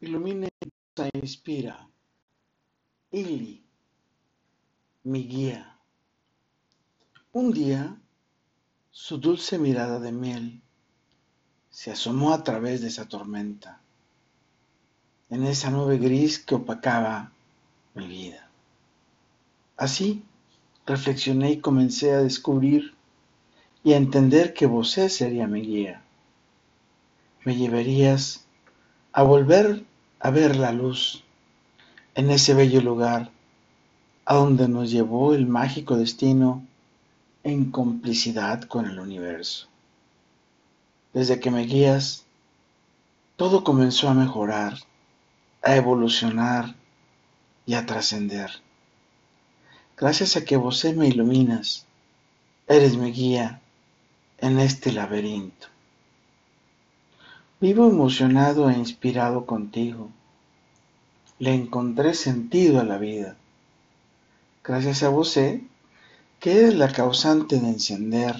ilumina, e inspira. Ili, mi guía. Un día, su dulce mirada de miel se asomó a través de esa tormenta, en esa nube gris que opacaba mi vida. Así, reflexioné y comencé a descubrir y a entender que vos sería mi guía. Me llevarías a volver a ver la luz en ese bello lugar a donde nos llevó el mágico destino en complicidad con el universo. Desde que me guías, todo comenzó a mejorar, a evolucionar y a trascender. Gracias a que vos me iluminas, eres mi guía en este laberinto. Vivo emocionado e inspirado contigo. Le encontré sentido a la vida. Gracias a vos, que eres la causante de encender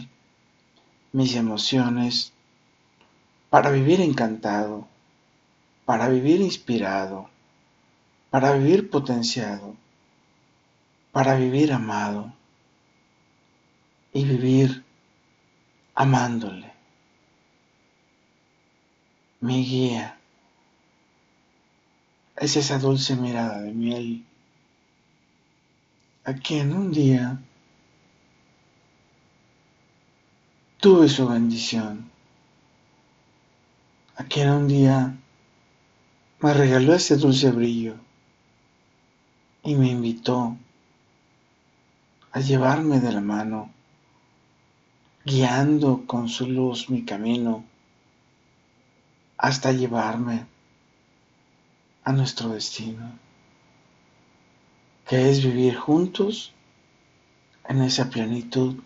mis emociones para vivir encantado, para vivir inspirado, para vivir potenciado, para vivir amado y vivir amándole mi guía. Es esa dulce mirada de miel a quien un día tuve su bendición, a quien un día me regaló ese dulce brillo y me invitó a llevarme de la mano, guiando con su luz mi camino hasta llevarme a nuestro destino, que es vivir juntos en esa plenitud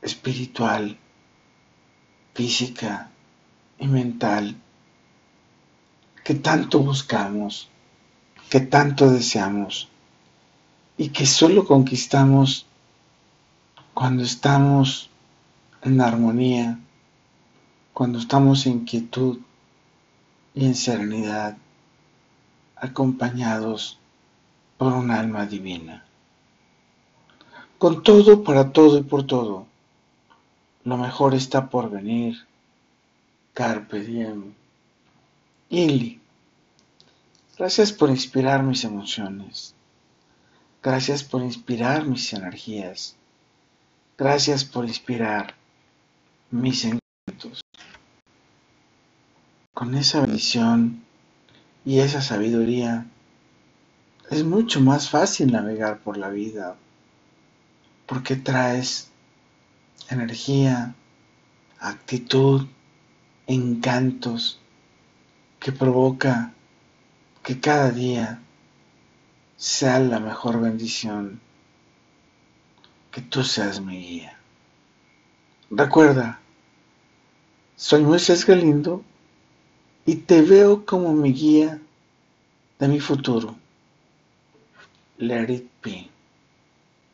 espiritual, física y mental que tanto buscamos, que tanto deseamos y que solo conquistamos cuando estamos en armonía cuando estamos en quietud y en serenidad, acompañados por un alma divina. Con todo, para todo y por todo, lo mejor está por venir. Carpe diem. Ili. Gracias por inspirar mis emociones. Gracias por inspirar mis energías. Gracias por inspirar mis encantos con esa visión y esa sabiduría, es mucho más fácil navegar por la vida, porque traes energía, actitud, encantos que provoca que cada día sea la mejor bendición, que tú seas mi guía. Recuerda, soy Moisés Galindo y te veo como mi guía de mi futuro. Let it be.